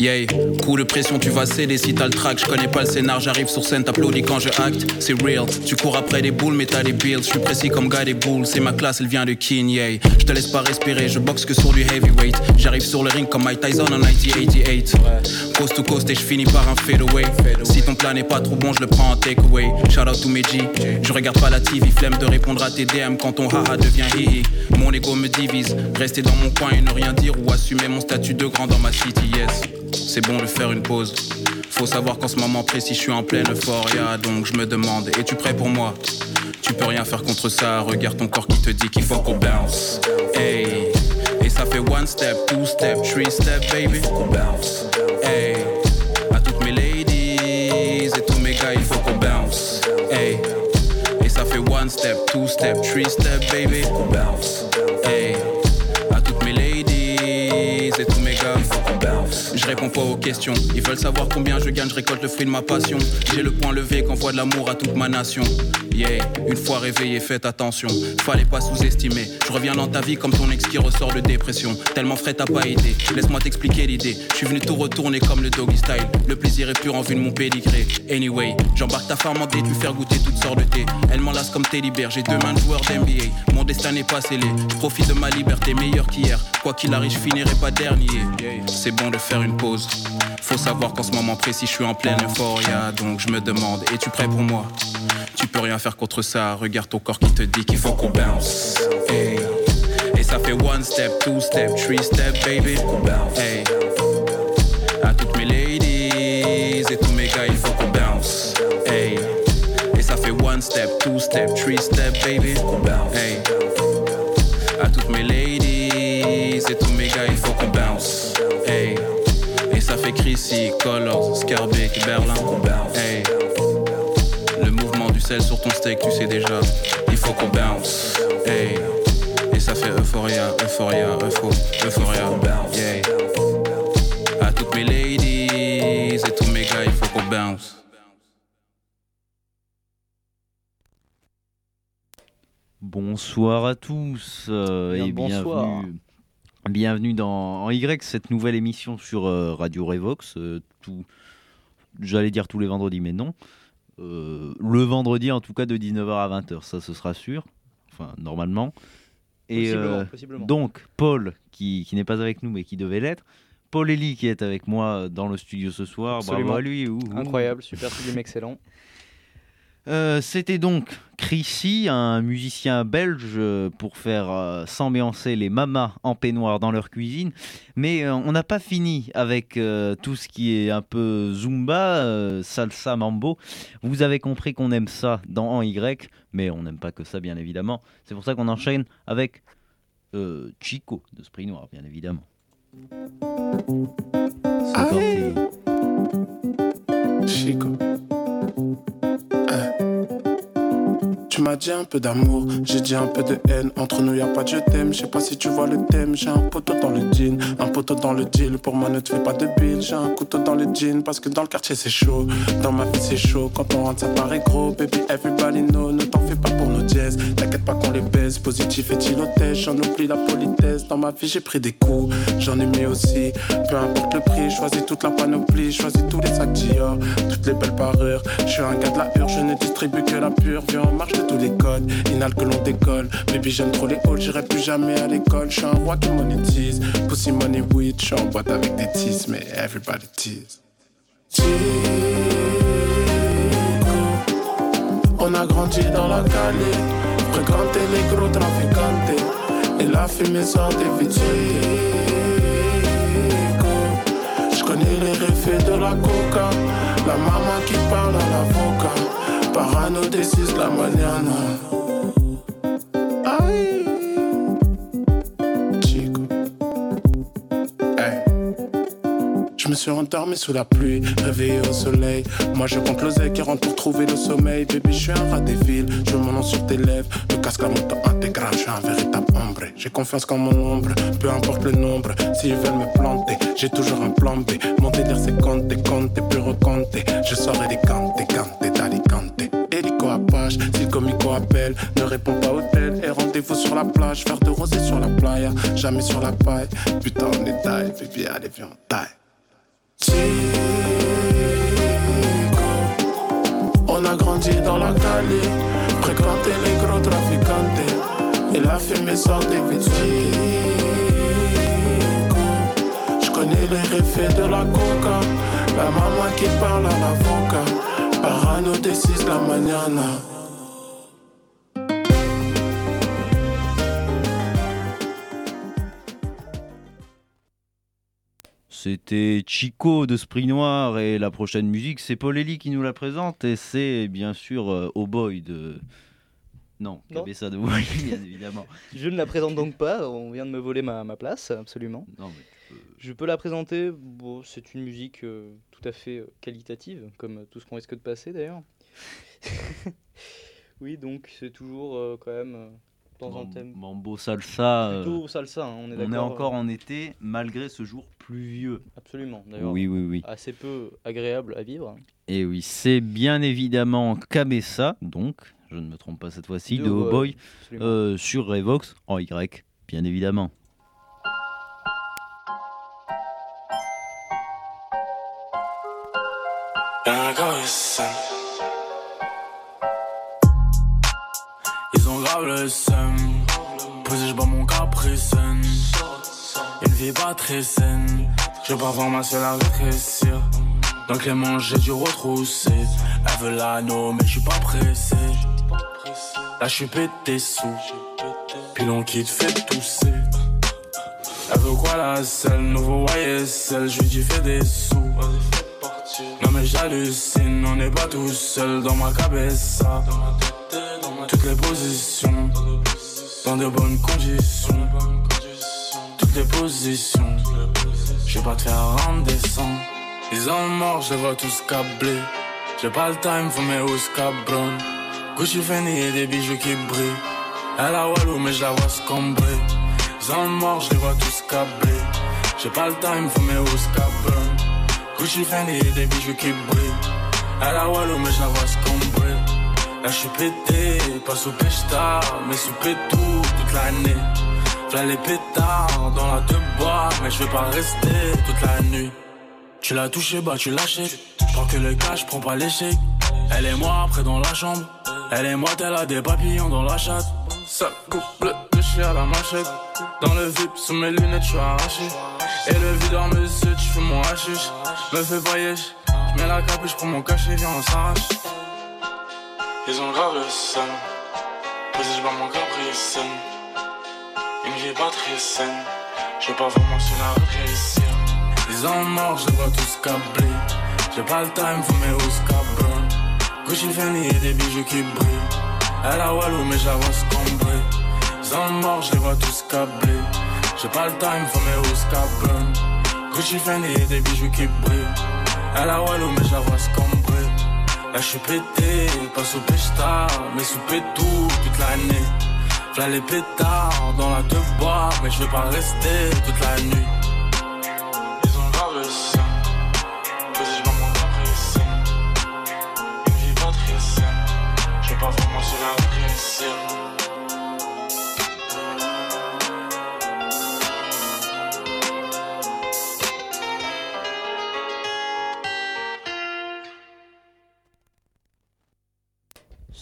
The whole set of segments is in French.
Yeah, coup de pression, tu vas céder si t'as le track. Je connais pas le scénar, j'arrive sur scène, t'applaudis quand je acte. C'est real, tu cours après des boules, mais t'as des bills. Je suis précis comme gars des boules, c'est ma classe, elle vient de King, yeah. Je te laisse pas respirer, je boxe que sur du heavyweight. J'arrive sur le ring comme Mike Tyson en 1988. Coast to coast et je finis par un fadeaway. Si ton plan n'est pas trop bon, je le prends en takeaway. Shout out to Meji, je regarde pas la TV, flemme de répondre à tes DM quand ton haha devient hihi. Mon ego me divise, rester dans mon coin et ne rien dire ou assumer mon statut de grand dans ma city, yes c'est bon de faire une pause. Faut savoir qu'en ce moment précis, je suis en pleine euphoria, donc je me demande, es-tu prêt pour moi? Tu peux rien faire contre ça, regarde ton corps qui te dit qu'il faut qu'on bounce. Hey, et ça fait one step, two step, three step, baby. bounce. Hey, à toutes mes ladies et tous mes gars, il faut qu'on bounce. Hey, et ça fait one step, two step, three step, baby. bounce. Réponds pas aux questions. Ils veulent savoir combien je gagne, je récolte le fruit de ma passion. J'ai le point levé qu'envoie de l'amour à toute ma nation. Yeah, une fois réveillé, faites attention. Fallait pas sous-estimer. Je reviens dans ta vie comme ton ex qui ressort de dépression. Tellement frais, t'as pas idée. Laisse-moi t'expliquer l'idée. Je suis venu tout retourner comme le doggy style. Le plaisir est pur en vue de mon pédigré. Anyway, j'embarque ta femme en lui faire goûter toutes sortes de thé. Elle m'enlace comme t'es libère. J'ai deux mains de joueur d'NBA. Destin n'est pas scellé. Je profite de ma liberté meilleure qu'hier. Quoi qu'il arrive, je finirai pas dernier. C'est bon de faire une pause. Faut savoir qu'en ce moment précis, je suis en pleine euphoria. Donc je me demande, es-tu prêt pour moi? Tu peux rien faire contre ça. Regarde ton corps qui te dit qu'il faut qu'on bounce. Et ça fait one step, two step, three step, baby. Hey. Two step, three step, baby. Hey. À toutes mes ladies et tous mes gars, il faut qu'on bounce. Et ça fait Chrissy, Colors, Scarbeck, Berlin. Hey. Le mouvement du sel sur ton steak, tu sais déjà. Il faut qu'on bounce. Et ça fait Euphoria, Euphoria, Euphoria, Euphoria. Yeah. À toutes mes ladies Bonsoir à tous euh, et bienvenue, bienvenue dans en Y, cette nouvelle émission sur euh, Radio Revox. Euh, tout, j'allais dire tous les vendredis, mais non. le vendredi, en tout cas, de 19h à 20h, ça ce sera sûr. Enfin, normalement. Et donc, Paul, qui, qui n'est pas avec nous, mais qui devait l'être. Paul Elie, qui est avec moi dans le studio ce soir. Bravo à lui. Incroyable, super film excellent. Euh, c'était donc Chrissy, un musicien belge, euh, pour faire euh, s'ambiancer les mamas en peignoir dans leur cuisine. Mais on n'a pas fini avec tout ce qui est un peu zumba, salsa, mambo. Vous avez compris qu'on aime ça dans En Y, mais on n'aime pas que ça, bien évidemment. C'est pour ça qu'on enchaîne avec Chico de Spring Noir, bien évidemment. Chico. Tu m'as dit un peu d'amour, j'ai dit un peu de haine. Entre nous, y a pas de je t'aime. Je sais pas si tu vois le thème. J'ai un poteau dans le jean, un poteau dans le deal. Pour moi, ne te fais pas de bill. J'ai un couteau dans le jean parce que dans le quartier c'est chaud. Dans ma vie c'est chaud. Quand on rentre, ça paraît gros. Baby, everybody know. Ne t'en fais pas pour nos dièses. T'inquiète pas qu'on les baise. Positif et tilotège. J'en oublie la politesse. Dans ma vie, j'ai pris des coups. J'en ai mis aussi. Peu importe le prix, choisis toute la panoplie. Choisis tous les sacs Dior, toutes les belles parures. Je suis un gars de la hure, je ne distribue que la pure. Viens, on marche tous les codes. Inal que l'on décolle. Baby, j'aime trop les halls, j'irai plus jamais à l'école. Je suis un roi qui monétise. Pussy money weed, je suis en boîte avec des teas, mais everybody tease. On a grandi dans la cali, fréquenté les gros trafiquantes. Et la fumée sort des. Je connais les réfés de la coca, la maman qui parle à l'avocat. Parano 6 la mañana. Me suis endormi sous la pluie, réveillé au soleil. Moi je compte l'oseille qui rentre pour trouver le sommeil. Baby, je suis un rat des villes, je mon nom sur tes lèvres. Le casque à moto intégral, je suis un véritable ombre. J'ai confiance qu'en mon ombre, peu importe le nombre. S'ils veulent me planter, j'ai toujours un plan B. Mon délire c'est compter, compter, plus recompter. Je saurai des cantes, des cantes, des si le comico appelle, ne réponds pas au tel. Et rendez-vous sur la plage, faire de rosé sur la playa. Jamais sur la paille. Putain, on est taille, baby, allez, viens, taille. On a grandi dans la Cali, fréquenté les gros trafiquants. Et la fumée sort des vitres. Je connais les effets de la coca. La maman qui parle à l'avocat. Parano 6 la mañana. C'était Chico de Spring Noir et la prochaine musique, c'est Paul Elie qui nous la présente et c'est bien sûr euh, Oh Boy de. Non, ça de Boy, bien évidemment. Je ne la présente donc pas, on vient de me voler ma, place, absolument. Je peux la présenter, bon, c'est une musique euh, tout à fait euh, qualitative, comme tout ce qu'on risque de passer d'ailleurs. oui, donc c'est toujours quand même Mambo salsa. Plutôt salsa, hein, on est On est encore en été malgré ce jour pluvieux. Absolument, d'ailleurs. Oui, oui, oui. Assez peu agréable à vivre. Et oui, c'est bien évidemment Cabessa, donc, je ne me trompe pas cette fois-ci, de, Oh Boy, euh, sur Revox, en Y, bien évidemment. Le seum. Posé, je mon caprice. Une vie pas très saine. Je pas voir ma seule à rétrécir. Donc les manches, j'ai dû retrousser. Elle veut l'anneau, mais je suis pas pressé. Là, je suis pété sous. Pilon qui te fait tousser. Elle veut quoi la selle Nouveau YSL, je lui dis fais des sous. Non mais j'hallucine, on n'est pas tout seul dans ma cabessa toutes les positions, dans de bonnes conditions. Toutes les positions, je vais pas te faire redescendre. Ils ont mort, je vois tous câblés. J'ai pas le time, faut mes hausses cabron. Gucci Fendi et des bijoux qui brillent. Elle a Walou, mais je la vois scombrer. Ils ont mort, je les vois tous câblés. J'ai pas le time, faut mes hausses cabron. Gucci Fendi et des bijoux qui brillent. Elle a Walou, mais je la vois scombrer. Là je suis pété, pas sous tard, mais sous tout toute l'année. V'là les pétards dans la deux bois, mais je vais pas rester toute la nuit. Tu l'as touché, bah tu lâches. Prends que le cash, prends pas l'échec. Elle et moi après dans la chambre. Elle et moi, t'elle a des papillons dans la chatte. Ça couple de chien à la machette. Dans le VIP, sous mes lunettes, je suis arraché. Et le videur me suit, tu fais mon hachiche. Me fais pas yesh. J'mets la capuche, pour mon cachet, viens, on s'arrache. Ils ont grave le seum. Posé, je mon caprice. Une vie pas très saine. J'ai pas vraiment su la réussir. Ils ont mort, je vois tous câblés. J'ai pas le time, faut mes hausses cabron. Gucci Fanny et des bijoux qui brillent. Elle a Walou, mais j'avance cambré. Ils ont mort, je les vois tous câblés. J'ai pas le time, faut mes hausses cabron. Gucci Fanny et des bijoux qui brillent. Elle a Walou, mais j'avance cambré. Là je suis pété, pas sous pétard, mais sous tout toute l'année. V'là les pétards dans la deux bois, mais je vais pas rester toute la nuit.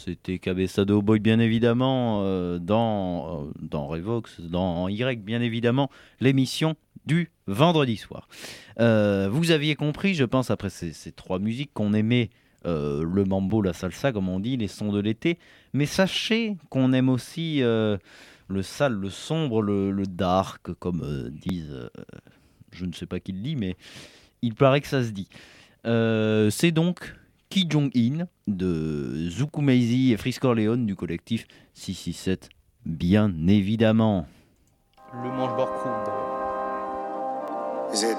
C'était Cabessado Boy, bien évidemment, euh, dans, euh, dans Revox, dans Y, bien évidemment, l'émission du vendredi soir. Euh, vous aviez compris, je pense, après ces, trois musiques, qu'on aimait le mambo, la salsa, comme on dit, les sons de l'été. Mais sachez qu'on aime aussi le sale, le sombre, le, le dark, comme disent, je ne sais pas qui le dit, mais il paraît que ça se dit. C'est donc Ki Jong-in de Zuku Meizi et Frisk Leon du collectif 667, bien évidemment. Le mange-bord crew Z.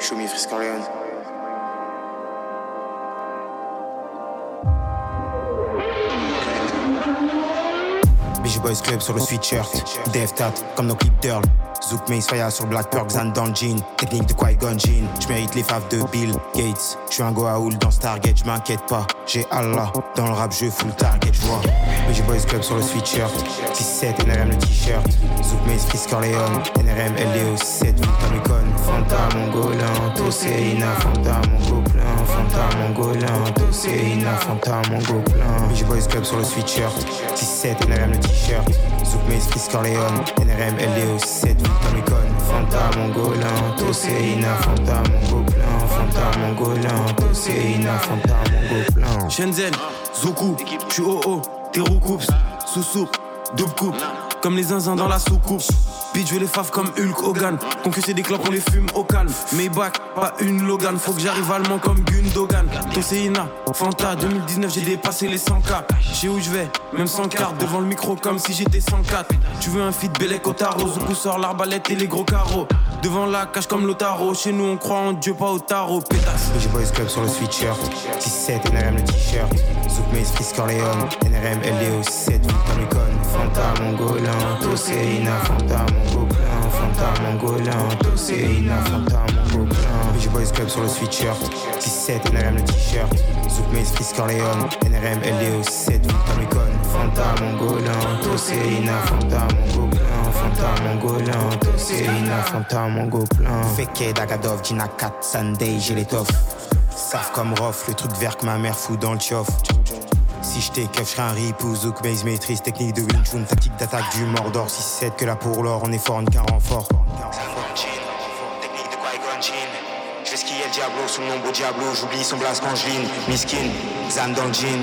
Shumi Frisk Boys Club sur le sweatshirt. Dev Tat comme nos clips Zouk Mace Fire sur Black Perk, Zan dans le jean. Technique de Qui-Gon Jean. J'mérite les faves de Bill Gates. J'suis un Goa'uld dans Stargate, j'm'inquiète pas. J'ai Allah dans le rap, je full target, j'vois. j'ai Boys Club sur le sweatshirt. 6-7, NRM le t-shirt. Zouk Mace, Fris Corleone. NRM, LDO 7, Victor. Fanta mongolin, Toséina, Fanta mongoplein. Fanta mongolin, Toséina, Fanta mongoplein. j'ai Boys Club sur le sweatshirt. 6-7, NRM le t-shirt. Zouk Fris Corleone. NRM, LDO 7, Victor. Fanta mongolin, Toséina, Fanta mongoplein. Fanta mongolin, Toséina, Fanta mongoplein. Shenzhen, Zoku, tu oh, t'es roucoups, sous soupe, double coupe, comme les zinzins dans la soucoupe. Bitch, je les faves comme Hulk Hogan. Concusser des clopes, on les fume au calme. Maybach, pas une Logan. Faut que j'arrive allemand comme Gundogan. Toséina, Fanta, 2019, j'ai dépassé les 100K. Je où je vais, même sans carte. Devant le micro comme si j'étais 104. Tu veux un feat Bélec au tarot. Zoukou sort l'arbalète et les gros carreaux. Devant la cage comme l'Otaro. Chez nous, on croit en Dieu, pas au tarot. Pétasse. J'ai Boys Club sur le sweatshirt. 6-7, NRM le t-shirt. Zouk Mace, Fris Corleone. NRM, LDO 7, Victor. Fanta, Mongolin. Toséina, Fanta, Mongolin. Fanta, Mongolin. Toséina, Fanta, Mongolin. J'ai Boys Club sur le sweatshirt. 6-7, NRM le t-shirt. Zouk Mace, Fris Corleone. NRM, LDO 7, Victor. Fanta, Mongolin. Toséina, Fanta, Mongolin. Fanta, Mongolin. Toséina, Fanta, Mongolin. Feke, Dagadov, Gina 4, Sunday, j'ai l'étoffe. Saf comme Rof, le truc vert que ma mère fout dans le tchoff. Keuf, j'serais un rip ou base maîtrise, technique de Wing Chun, tactique d'attaque du Mordor. 6-7 que là pour l'or, on est fort, qu'un renfort. Technique de Je vais skier le Diablo sous le nom beau Diablo, j'oublie son blast je Miskin, Zan dans le jean.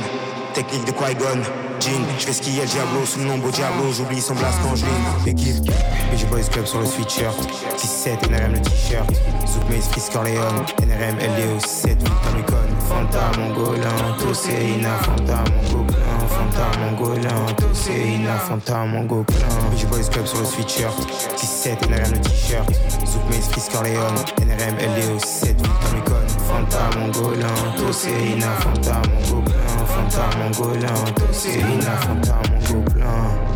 Technique de Qui-Gon, Jean. Je vais skier le Diablo sous le nom beau Diablo, j'oublie son blast quand je Équipe, BG Boys Club sur le sweatshirt. 6-7, NRM le t-shirt. Zouk Mace, Fris Corleone. NRM, LDO 7, Victor Mekon. Fanta Mongolin, Toséina, Fanta Mongolin. Fanta Mongolin, Toséina, Fanta Mongolin. BG Boys Club sur le sweatshirt. 6-7, NRM le t-shirt. Zouk Mace, Fris Corleone. NRM, LDO 7, Victor Mekon. Fanta Mongolin, Toséina, Fanta Mongolin. Fanta Mongolin, Toséina, Fanta Mongolin.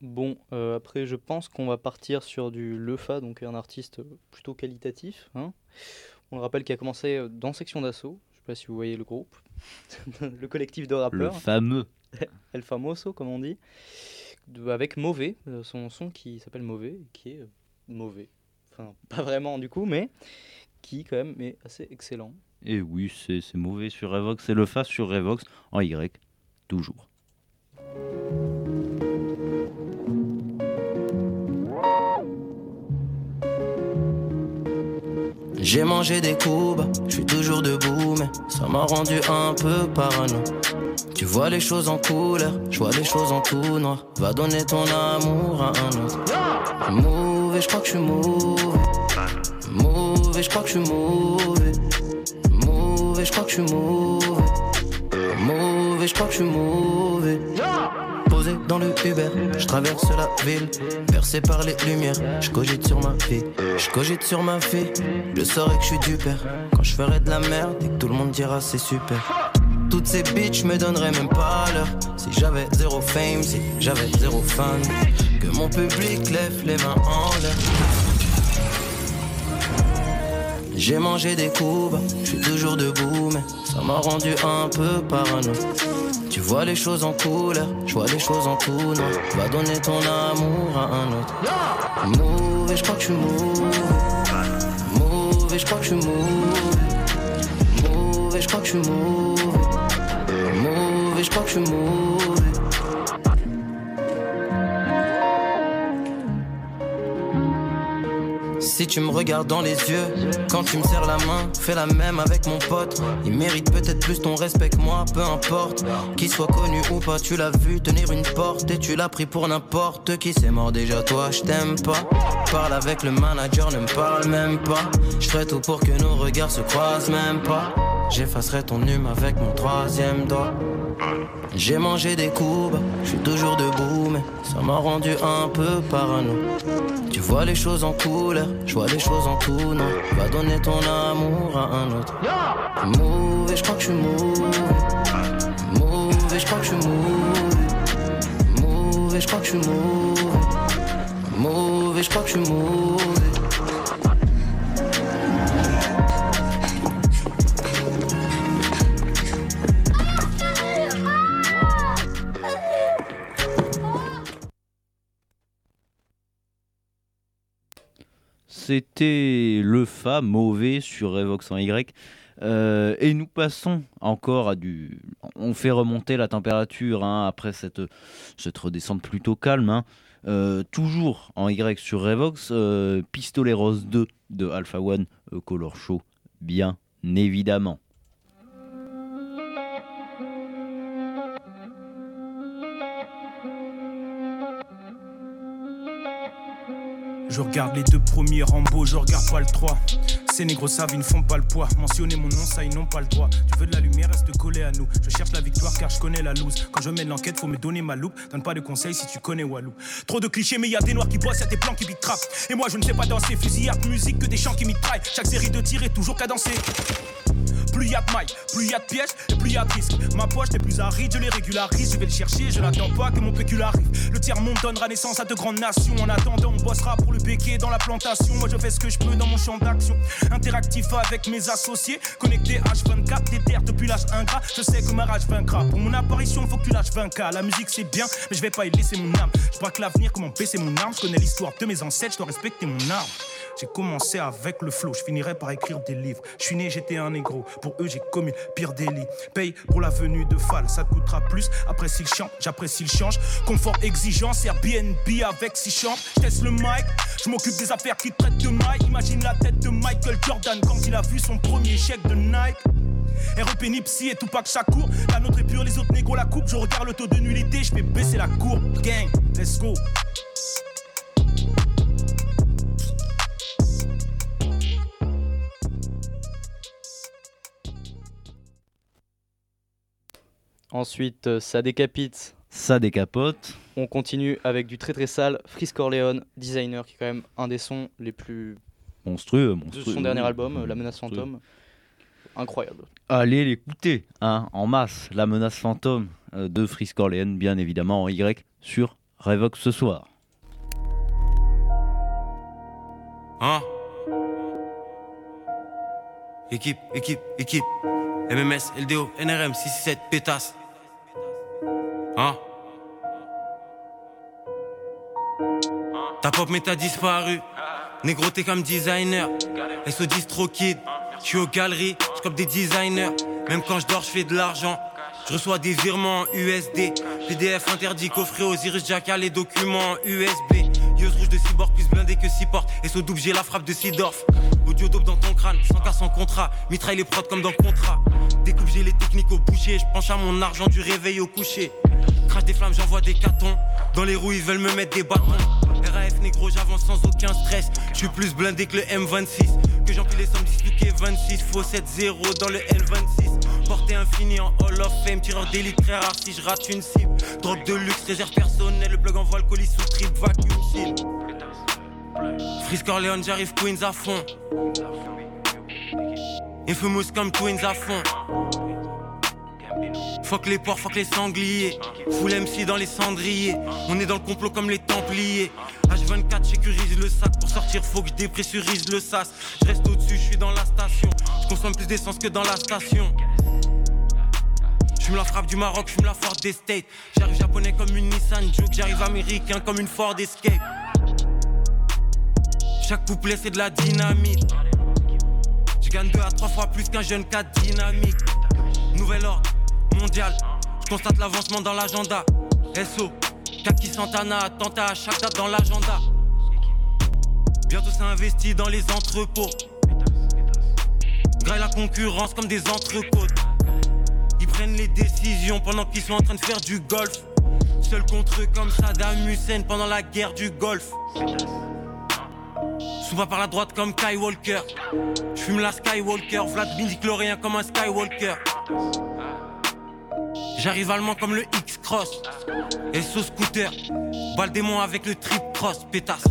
Bon, euh, après, je pense qu'on va partir sur du Lefa, donc un artiste plutôt qualitatif. Hein. On le rappelle qu'il a commencé euh, dans Section d'Assaut. Je sais pas si vous voyez le groupe, le collectif de rappeurs. Le fameux. El Famoso, comme on dit. avec Mauvais, euh, son son qui s'appelle Mauvais, qui est mauvais. Enfin, pas vraiment du coup, mais qui quand même est assez excellent. Et oui, c'est mauvais sur Revox, c'est le Fa sur Revox en Y, toujours. J'ai mangé des coups, je suis toujours debout, mais ça m'a rendu un peu parano. Tu vois les choses en couleur, je vois les choses en tout noir. Va donner ton amour à un autre. Mauvais, je crois que je suis mauvais. Mauvais, je crois que je suis mauvais. Mauvais, je crois que je suis mauvais. Mauvais, je crois que je suis mauvais dans le Uber. Je traverse la ville, bercé par les lumières. Je cogite sur ma vie, je cogite sur ma fille. Je saurai que je suis du père quand je ferai de la merde et que tout le monde dira c'est super. Toutes ces bitches me donneraient même pas l'heure Si j'avais zéro fame, si j'avais zéro fan Que mon public lève les mains en l'air J'ai mangé des coups, je suis toujours debout Mais ça m'a rendu un peu parano tu vois les choses en couleur, je vois les choses en tout noir. Va donner ton amour à un autre. Mauvais, je crois que suis mauvais. Je crois que suis mauvais. Je crois que suis mauvais. Je crois que suis mauvais. Tu me regardes dans les yeux, quand tu me serres la main, fais la même avec mon pote. Il mérite peut-être plus ton respect que moi, peu importe. Qu'il soit connu ou pas, tu l'as vu tenir une porte et tu l'as pris pour n'importe qui. C'est mort déjà, toi, je t'aime pas. Parle avec le manager, ne me parle même pas. Je ferai tout pour que nos regards se croisent même pas. J'effacerai ton hume avec mon troisième doigt. J'ai mangé des coups, je suis toujours debout, mais ça m'a rendu un peu parano. Tu vois les choses en couleur, je vois les choses en tout noir. Va donner ton amour à un autre. Mauvais, je crois que je suis mauvais. Mauvais, je crois que je suis mauvais. Mauvais, je crois que je suis mauvais. Mauvais, je crois que je suis mauvais. C'était le Fa mauvais sur Revox en Y. Euh, et nous passons encore à du. On fait remonter la température hein, après cette, cette redescente plutôt calme. Hein. Euh, toujours en Y sur Revox, euh, Pistolet Rose 2 de Alpha One, Color Show, bien évidemment. Je regarde les deux premiers Rambo, je regarde pas le 3. Ces négros savent, ils ne font pas le poids. Mentionner mon nom, ça, ils n'ont pas le droit. Tu veux de la lumière, reste collé à nous. Je cherche la victoire car je connais la loose. Quand je mène l'enquête, faut me donner ma loupe. Donne pas de conseils si tu connais Walou. Trop de clichés, mais y a des noirs qui bossent, y'a des plans qui trap. Et moi, je ne sais pas danser. Fusillade, musique, que des chants qui mitraillent. Chaque série de tirs est toujours cadencée. Plus y a de mailles, plus y a de pièges et plus y a de risques. Ma poche n'est plus aride, je les régularise. Je vais le chercher, je n'attends pas que mon pécule arrive. Le tiers-monde donnera naissance à de grandes nations. En attendant, on bossera pour le béquet dans la plantation. Moi, je fais ce que je peux dans mon champ d'action. Interactif avec mes associés, connecté H24, déterre depuis l'âge ingrat. Je sais que ma rage vaincra. Pour mon apparition, faut que tu lâches 20K. La musique, c'est bien, mais je vais pas y laisser mon âme. Je crois que l'avenir, comment baisser mon arme. Je connais l'histoire de mes ancêtres, je dois respecter mon arme. J'ai commencé avec le flow, je finirai par écrire des livres. Je suis né, j'étais un négro. Pour eux, j'ai commis pire délit. Paye pour la venue de Fall, ça te coûtera plus. Apprécie le chant, j'apprécie le change. Confort, exigence, Airbnb avec six chambres. Je le mic, je m'occupe des affaires qui traitent de Mike. Imagine la tête de Michael Jordan quand il a vu son premier chèque de Nike. REP Nipsey et Tupac Shakur. La nôtre est pure, les autres négros la coupe. Je regarde le taux de nullité, je fais baisser la courbe. Gang, let's go. Ensuite, euh, ça décapite. Ça décapote. On continue avec du très très sale. Frisk Corleone, designer, qui est quand même un des sons les plus monstrueux, monstrueux. de son dernier album, La Menace Fantôme. Incroyable. Allez l'écouter, hein, en masse. La Menace Fantôme euh, de Frisk Corleone, bien évidemment en Y, sur Revox ce soir. Hein? Équipe, équipe, équipe. MMS, LDO, NRM, 667, pétasse. Hein? Ta pop méta disparu. Négro, t'es comme designer. SO10 trop kid. Aux galeries, j'cope des designers. Même quand je dors, je fais de l'argent. Je reçois des virements en USD. PDF interdit, coffret Osiris Jackal, les documents en USB. Yeux rouge de cyborg, plus blindé que 6 portes. Et double, j'ai la frappe de Sidorf. Audio dope dans ton crâne, sans cas sans contrat. Mitraille les prods comme dans contrat. Découpe, j'ai les techniques au boucher. Je penche à mon argent du réveil au coucher. Crache des flammes, j'envoie des cartons. Dans les roues, ils veulent me mettre des bâtons. RAF négro, j'avance sans aucun stress. Je suis plus blindé que le M26. Que j'empile les sommes disloquées 26. Faux 7-0 dans le L26. Portée infini en Hall of Fame. Tireur d'élite très rare si je rate une cible. Drogue de luxe, réserve personnelle. Le plug envoie le colis sous trip, vacuum seal. Frisk Orléans, j'arrive Queens à fond. Infamous comme Twins à fond. Fuck les porcs, fuck les sangliers. Full MC dans les cendriers. On est dans le complot comme les templiers. H24, sécurise le sac. Pour sortir, faut que je dépressurise le sas. Je reste au-dessus, je suis dans la station. Je consomme plus d'essence que dans la station. Je me la frappe du Maroc, je me la Ford des States. J'arrive japonais comme une Nissan Juke, j'arrive américain comme une Ford Escape. Chaque couplet c'est de la dynamite. Je gagne deux à trois fois plus qu'un jeune cas dynamique. Nouvel ordre mondial, constate l'avancement dans l'agenda. SO, Kaki Santana, attentat à chaque date dans l'agenda. Bientôt c'est investi dans les entrepôts. Graille la concurrence comme des entrecôtes. Ils prennent les décisions pendant qu'ils sont en train de faire du golf. Seul contre eux comme Saddam Hussein pendant la guerre du Golfe. Souvent par la droite comme Kai Walker. Je fume la Skywalker, Vlad chlorien comme un Skywalker. J'arrive allemand comme le X cross. Et sous scooter, balle démon avec le trip cross, pétasse.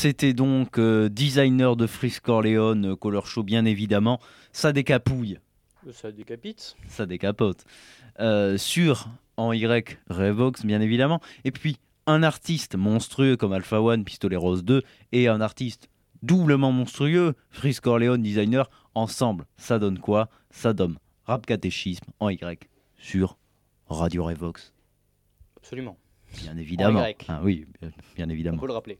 C'était donc euh, designer de Frisk Corleone, euh, Color Show bien évidemment. Ça décapouille. Ça décapite. Ça décapote. Euh, sur en Y, Revox bien évidemment. Et puis un artiste monstrueux comme Alpha One, Pistolet Rose 2 et un artiste doublement monstrueux, Frisk Corleone, designer, ensemble. Ça donne quoi? Ça donne rap catéchisme en Y sur Radio Revox. Absolument. Bien évidemment. Ah oui, bien évidemment. On peut le rappeler.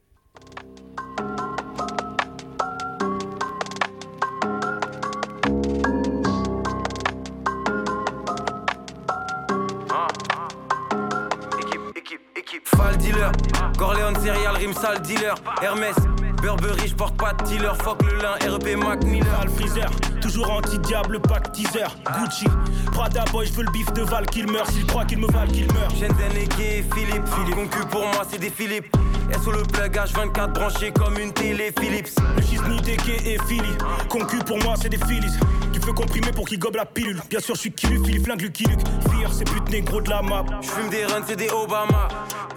Dealer, Corleone serial, rimsal dealer, Hermès, Burberry, je porte pas de dealer, fuck le lin, REP Mac Miller. freezer, toujours anti-diable, pack teaser, Gucci, Prada boy, je veux le bif de Val qu'il meurt, s'il croit qu'il me valent qu'il meurt. Shenzhen et Philippe, Philippe, concu pour moi c'est des Philippe. SO le plug H24 branché comme une télé Philips. Le Gisni, Deke et Philly, concu pour moi c'est des Phillies. Veux comprimer pour qu'il gobe la pilule. Bien sûr, je suis Kilu, Philippe Flingue, Lucky Luke. Fire, c'est pute négro de la map. J'fume des runs, c'est des Obama.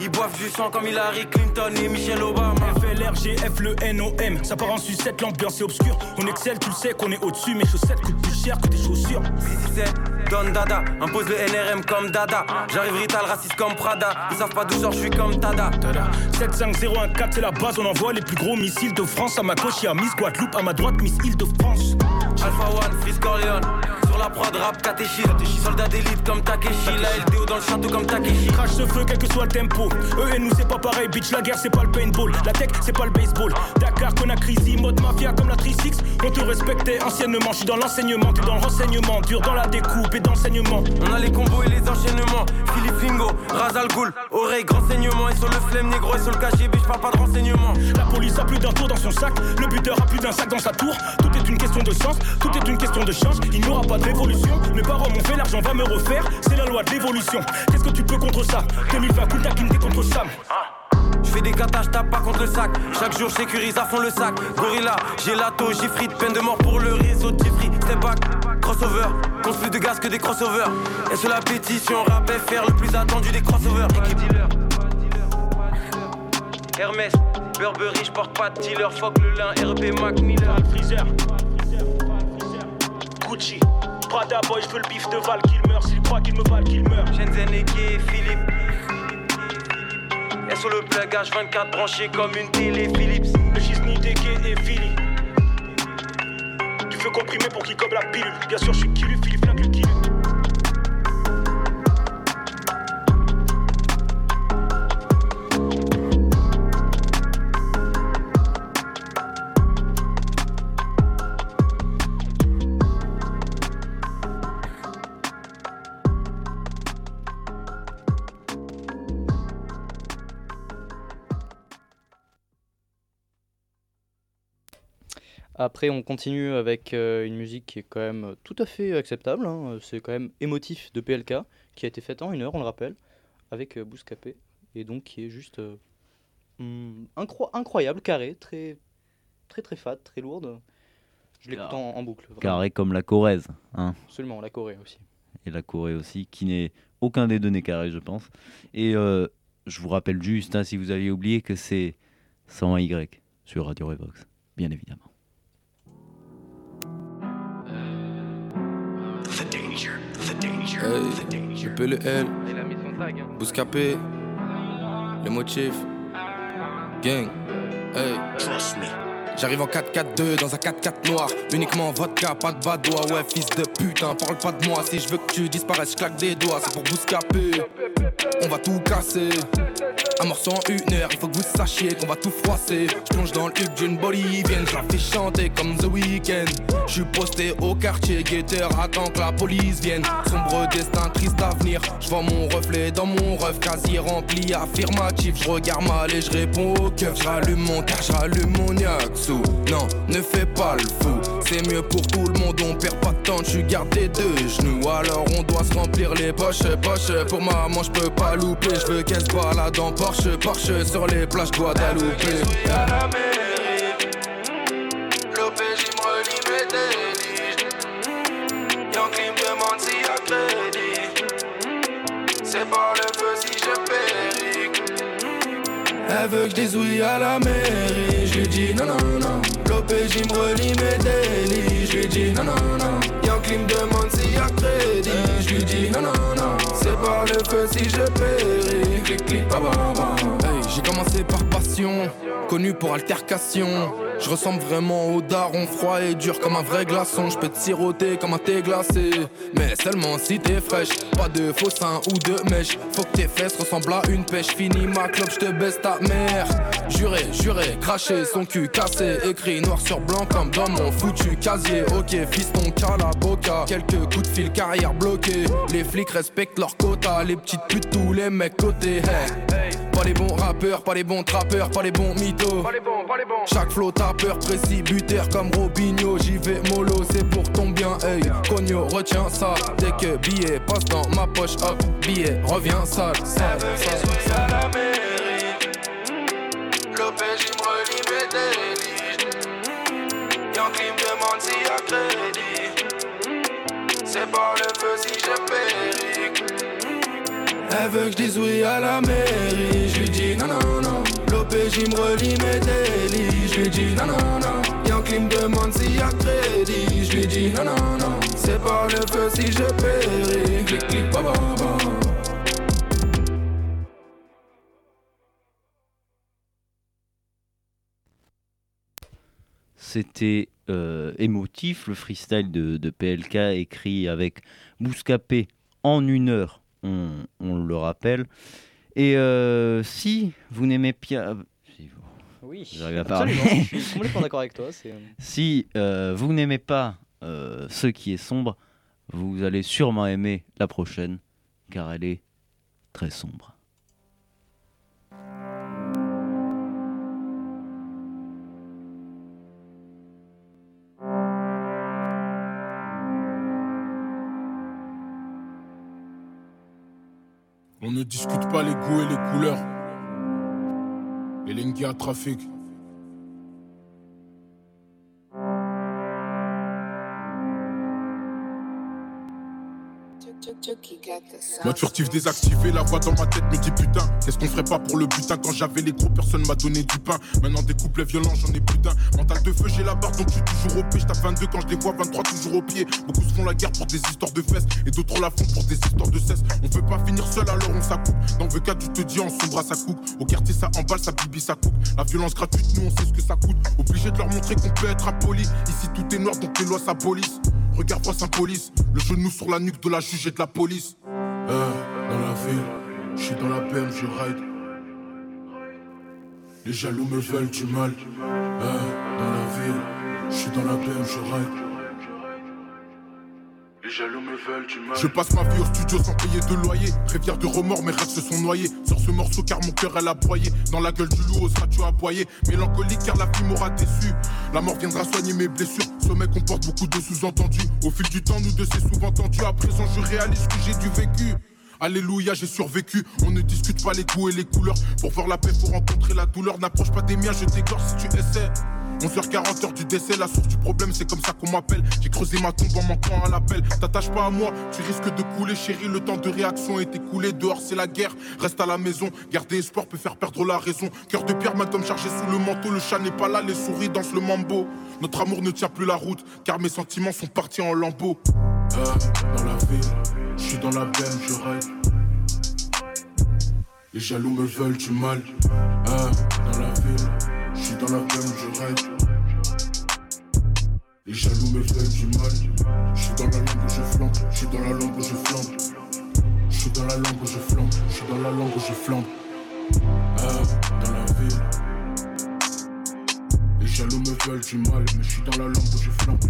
Ils boivent du sang comme Hillary Clinton et Michelle Obama. FLRGF, le NOM. Ça part en sucette, l'ambiance est obscure. On excelle, tu le sais qu'on est au-dessus. Mes chaussettes coûtent plus cher que tes chaussures. 667, Don Dada. Impose le NRM comme Dada. J'arrive rital, raciste comme Prada. Ils savent pas d'où sort, je suis comme Tada. 75014, c'est la base. On envoie les plus gros missiles de France. À ma gauche, y'a Miss Guadeloupe. À ma droite, Miss Île-de-France. Alpha One, Corleone sur la prod rap catéchisme Soldat d'élite comme Takeshi. La LDO dans le château comme Takeshi. Crash ce feu quel que soit le tempo. Eux et nous c'est pas pareil bitch. La guerre c'est pas le paintball. La tech c'est pas le baseball. Dakar Conakry mode mafia comme la 36 On te respectait anciennement. Je suis dans l'enseignement T'es dans le renseignement. Dur dans la découpe et d'enseignement On a les combos et les enchaînements. Philippe Fingo, Razal Ghoul Oreille, grand saignement. Et sur le flemme négro et sur le KGB Je parle pas de renseignement. La police a plus d'un tour dans son sac. Le buteur a plus d'un sac dans sa tour. Tout est une question de sens. Tout est une question de chance. Il n'y aura pas de révolution. Mes parents m'ont fait, l'argent va me refaire. C'est la loi de l'évolution. Qu'est-ce que tu peux contre ça? 2020, Kunta Kinte contre Sam. Je fais des katas, tape pas contre le sac. Chaque jour, sécurise à fond le sac. Gorilla, j'ai lato, j'ai frites, peine de mort pour le réseau. Jeffrey, step back, crossover. Compte plus de gaz que des crossovers. Et sur la pétition, rap faire le plus attendu des crossovers. Équipe dealer. Hermès, Burberry, j'porte pas de dealer. Fuck le lin, RP Mac Miller. Freezer. Gucci. Prada boy, je veux le bif de Val qu'il meurt. S'il croit qu'il me valent qu'il meurt. Shenzhen et Philippe. Et sur le plug H24 branché comme une télé Philips. Le Gisni, Deke et Philly. Tu veux comprimer pour qu'il gobe la pilule. Bien sûr, je suis Kilu, Philippe le Après, on continue avec euh, une musique qui est quand même tout à fait acceptable. Hein. C'est quand même émotif de PLK, qui a été faite en une heure, on le rappelle, avec euh, Bouscapé. Et donc qui est juste euh, hmm, incroyable, carré, très très très fat, très lourde. Je l'écoute en, boucle. Carré comme la Corrèze. Hein. Absolument, la Corée aussi. Et la Corée aussi, qui n'est aucun des deux n'est carré, je pense. Et je vous rappelle juste, hein, si vous aviez oublié, que c'est 101 Y sur Radio Revox, bien évidemment. Hey, le L. Bouscapé. Le motif. Gang. Hey. Trust me. J'arrive en 4-4-2 dans un 4-4 noir. Uniquement vodka, pas de badois. Ouais, fils de putain, parle pas de moi. Si je veux que tu disparaisses, je claque des doigts. C'est pour Bouscapé. On va tout casser. Un morceau en une heure, il faut que vous sachiez qu'on va tout froisser. Je plonge dans le hub d'une bolivienne, je la fais chanter comme The Weeknd. Je suis posté au quartier, guetteur, attends que la police vienne. Sombre destin, triste avenir. Je vois mon reflet dans mon ref, quasi rempli, affirmatif. Je regarde mal et je réponds au keuf. J'allume mon car, j'allume mon sous. Non, ne fais pas le fou C'est mieux pour tout le monde, on perd pas de temps, tu gardes les deux genoux. Alors remplir les poches, poches. Pour maman, je peux pas louper. Je veux qu'elle se balade en Porsche, Porsche sur les plages Guadeloupe. à la mairie, l'OPJ me relie mes délits. Yankee me demande s'il y a crédit. C'est pas le feu si je péris. Elle veut que je à la mairie. Je lui dis non, non, non. L'OPJ me relie mes délits. Je lui dis non, non, non. Yankee me demande s'il y a crédit. Je lui dis non, non, non. C'est pas le feu si je péris. Clic, clic, ba. Hey, j'ai commencé par passion, connu pour altercation. Je ressemble vraiment au daron froid et dur comme un vrai glaçon. Je peux te siroter comme un thé glacé, mais seulement si t'es fraîche. Pas de faux seins ou de mèche. Faut que tes fesses ressemblent à une pêche. Fini ma clope, je te baisse ta mère. Juré, juré, craché, son cul cassé. Écrit noir sur blanc comme dans mon foutu casier. Ok, fiston, la boca. Quelques coups de fil, carrière bloquée. Les flics respectent leur quota. Les petites putes, tous les mecs côté. Hey. Pas les bons rappeurs, pas les bons trappeurs, pas les bons mythos. Chaque flow tapeur précis, buteur comme Robinho. J'y vais mollo, c'est pour ton bien, hey. Cogno, retiens ça. Dès que billet passe dans ma poche, hop, billet revient sale. sale, sale, sale. Mes délits. Yankee me demande s'il y a crédit. C'est pas le feu si je péris. Elle veut que je dise oui à la mairie. Je lui dis non, non, non. L'OPJ me relie mes délits. Je lui dis non, non, non. Yankee me demande s'il y a crédit. Je lui dis non, non, non. C'est pas le feu si je péris. Ba, ba, ba. C'était euh, émotif, le freestyle de, de PLK écrit avec Bouscapé en une heure, on, on le rappelle. Et euh, si vous n'aimez pas... Si vous- Oui, J'arrive à parler. absolument, je suis complètement d'accord avec toi. c'est- Si euh, vous n'aimez pas euh, ce qui est sombre, vous allez sûrement aimer la prochaine, car elle est très sombre. On ne discute pas les goûts et les couleurs. Et à trafic. Mode furtif désactivé, la voix dans ma tête me dit putain Qu'est-ce qu'on ferait pas pour le butin? Quand j'avais les gros personne m'a donné du pain. Maintenant des couplets violents j'en ai plus d'un. Mental de feu j'ai la barre donc je suis toujours au pied. Je tape 22 quand je les vois 23 toujours au pied. Beaucoup se font la guerre pour des histoires de fesses. Et d'autres la font pour des histoires de cesse. On peut pas finir seul alors on s'accoupe. Dans le cas tu te dis en sombre ça coupe. Au quartier ça emballe, ça bibi ça coupe. La violence gratuite nous on sait ce que ça coûte. Obligé de leur montrer qu'on peut être impoli Ici tout est noir donc les lois s'abolissent Regarde-moi Saint-Police, le genou sur la nuque de la juge et de la police. Euh, dans la ville, je suis dans la peine, je ride. Les jaloux me veulent du mal. Euh, dans la ville, je suis dans la peine, je ride. Les jaloux me veulent du mal. Je passe ma vie au studio sans payer de loyer. Rivière de remords, mes rêves se sont noyés. Sur ce morceau car mon cœur elle a broyé. Dans la gueule du loup, oseras-tu aboyer Mélancolique car la vie m'aura déçu. La mort viendra soigner mes blessures. Sommet comporte beaucoup de sous-entendus. Au fil du temps, nous deux c'est souvent tendu. À présent, je réalise que j'ai du vécu. Alléluia, j'ai survécu. On ne discute pas les goûts et les couleurs. Pour voir la paix, faut rencontrer la douleur. N'approche pas des miens, je t'égorge si tu essaies. 11h40 heure du décès, la source du problème, c'est comme ça qu'on m'appelle. J'ai creusé ma tombe en manquant à l'appel. T'attaches pas à moi, tu risques de couler, chérie. Le temps de réaction est écoulé. Dehors, c'est la guerre. Reste à la maison. Garder espoir peut faire perdre la raison. Cœur de pierre, comme chargé sous le manteau. Le chat n'est pas là, les souris dansent le mambo. Notre amour ne tient plus la route, car mes sentiments sont partis en lambeaux. Euh, dans la ville, je suis dans la benne, je rêve. Les jaloux me veulent du mal. Euh, dans la ville, je suis dans la benne, je rêve. Les jaloux me veulent du mal. Je suis dans la langue où je flambe. Je suis dans la langue où je flambe. Je suis dans la langue où je flambe. Je dans la langue où je flambe. Euh, dans la ville. Les jaloux me veulent du mal. Mais je suis dans la langue où je flambe.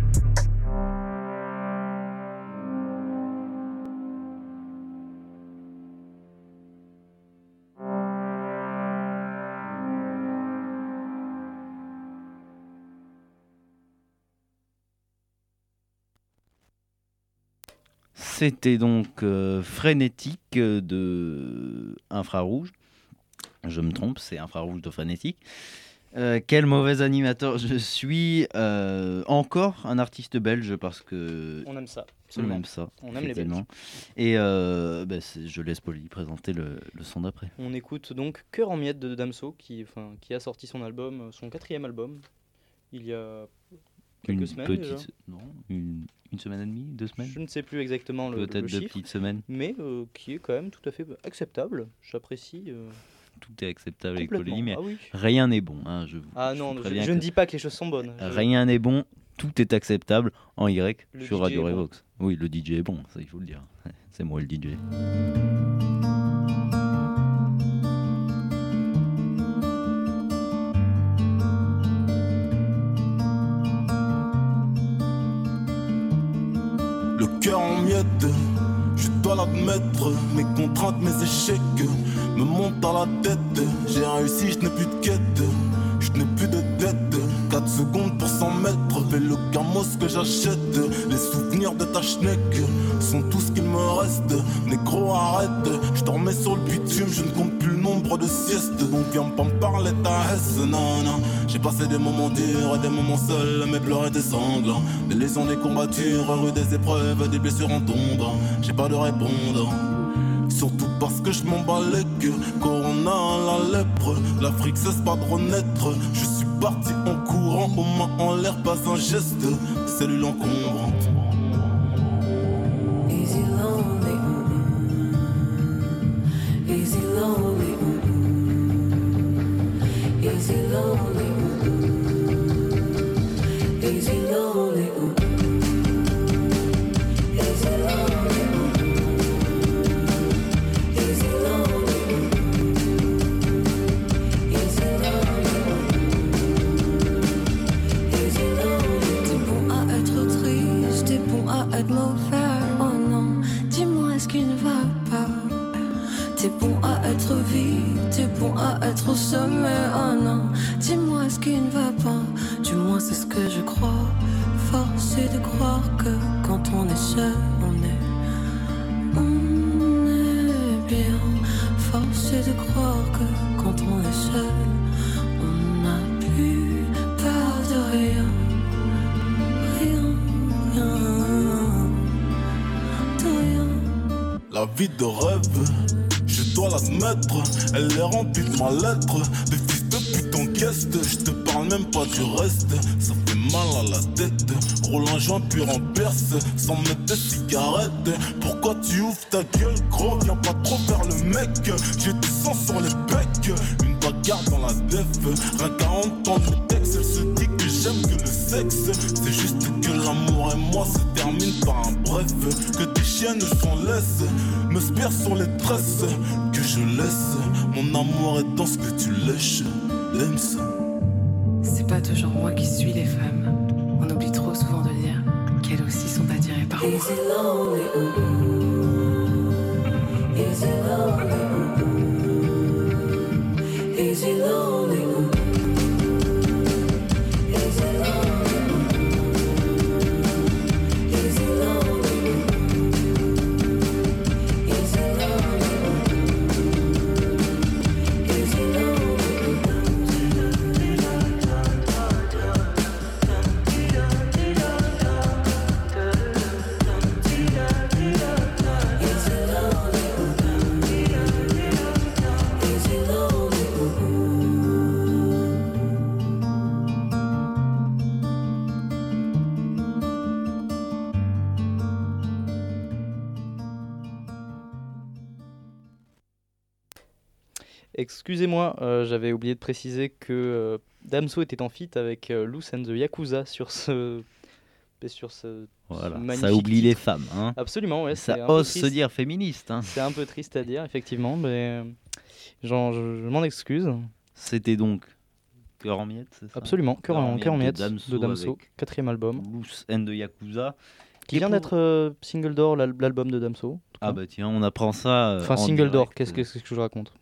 C'était donc euh, Frénétique de Infrarouge. Je me trompe, c'est Infrarouge de Frénétique. Euh, quel mauvais animateur je suis. Euh, encore un artiste belge parce que. On aime ça. On aime ça. On aime les Belges. Et euh, bah, c'est- je laisse Polly présenter le, le son d'après. On écoute donc Cœur en miettes de Damso qui, qui a sorti son album, son quatrième album, il y a quelques Une semaines petite. Non, une, une semaine et demie Deux semaines Je ne sais plus exactement le, Peut-être deux petites semaines. mais euh, qui est quand même tout à fait acceptable. J'apprécie. euh, Tout est acceptable avec mais Ah oui. rien n'est bon. hein, je vous- Ah je non, je, ne dis pas que les choses sont bonnes. Rien n'est bon, tout est acceptable en Y Le sur DJ Radio bon. Revox. Oui, le DJ est bon, ça il faut le dire. C'est moi le DJ. Mes contraintes, mes échecs me montent à la tête. J'ai réussi, je n'ai plus de quête, je n'ai plus de dette. 4 secondes pour 100 mètres, vélo camos que j'achète. Les souvenirs de ta schneck sont tout ce qu'il me reste. Négro, arrête, je dormais sur le bitume, je ne compte plus le nombre de siestes. Donc viens pas me parler ta hesse, non, non. J'ai passé des moments durs et des moments seuls, mes pleurs étaient sanglants. Des lésions, des courbatures, rue des épreuves, des blessures en tombe. J'ai pas de répondre. Surtout parce que je m'en bats les queues. Corona, la lèpre, l'Afrique cesse pas de renaître. Je suis parti en courant, aux mains en l'air, pas un geste. Cellule encombrante. Easy lonely, lonely, bon à être vide, t'es bon à être au sommet. Oh non, dis-moi ce qui ne va pas. Du moins, c'est ce que je crois. Force est de croire que quand on est seul, on est. On est bien. Force est de croire que quand on est seul, on n'a plus peur de rien. Rien, rien, de rien. La vie de rêve, dois l'admettre, elle est remplie de ma lettre. Des fils de pute en guest, je te parle même pas du reste. Ça fait mal à la tête, roule un joint pur en sans mettre de cigarette. Pourquoi tu ouvres ta gueule, gros? Viens pas trop vers le mec, j'ai du sang sur les becs. Une bagarre dans la def, rien qu'à entendre le texte, elle se dit que j'aime que le sexe. C'est juste que l'amour et moi se termine par un Que tes chiennes s'en laissent, me spire sur les tresses. Que je laisse, mon amour est dans ce que tu lèches. L'aime ça. C'est pas toujours moi qui suis les femmes. On oublie trop souvent de dire qu'elles aussi sont attirées par moi. Lonely, easy lonely, easy lonely, Excusez-moi, euh, j'avais oublié de préciser que euh, Damso était en feat avec euh, Loose and the Yakuza sur ce. Sur ce, Voilà, ce ça oublie les femmes. Hein. Absolument, ouais. Ça ose se dire féministe. Hein. C'est un peu triste à dire, effectivement, mais euh, j'en- je, je m'en excuse. C'était donc Cœur en miettes, c'est ça? Absolument, Cœur en, en miettes de Damso, quatrième album. Loose and the Yakuza. Qui vient pour- d'être euh, single d'or, l'al- l'album de Damso. Ah bah tiens, on apprend ça. euh, Enfin, en single d'or, direct, qu'est-ce que, euh, qu'est-ce que je raconte?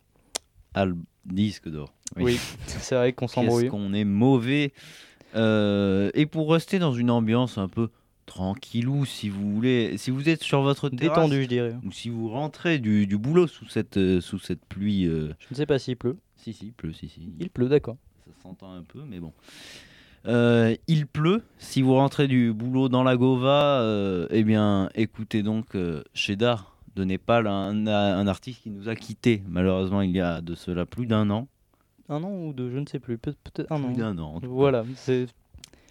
Al- disque d'or. Oui, c'est vrai qu'on s'embrouille. Qu'est-ce qu'on est mauvais. Euh, et pour rester dans une ambiance un peu tranquillou si vous voulez. Si vous êtes sur votre terrasse, Détendu, je dirais. ou si vous rentrez du, du boulot sous cette, euh, sous cette pluie. euh, Je ne sais pas s'il pleut. Si, si, il pleut, si, si. Il pleut, d'accord. Ça s'entend un peu, mais bon. Euh, il pleut. Si vous rentrez du boulot dans la Gova, euh, eh bien, écoutez donc euh, Shedar de Népal, un, un artiste qui nous a quittés, malheureusement, il y a de cela plus d'un an. Un an ou deux, je ne sais plus. Peut- Peut-être un an. Plus d'un an. en tout cas. Voilà, c'est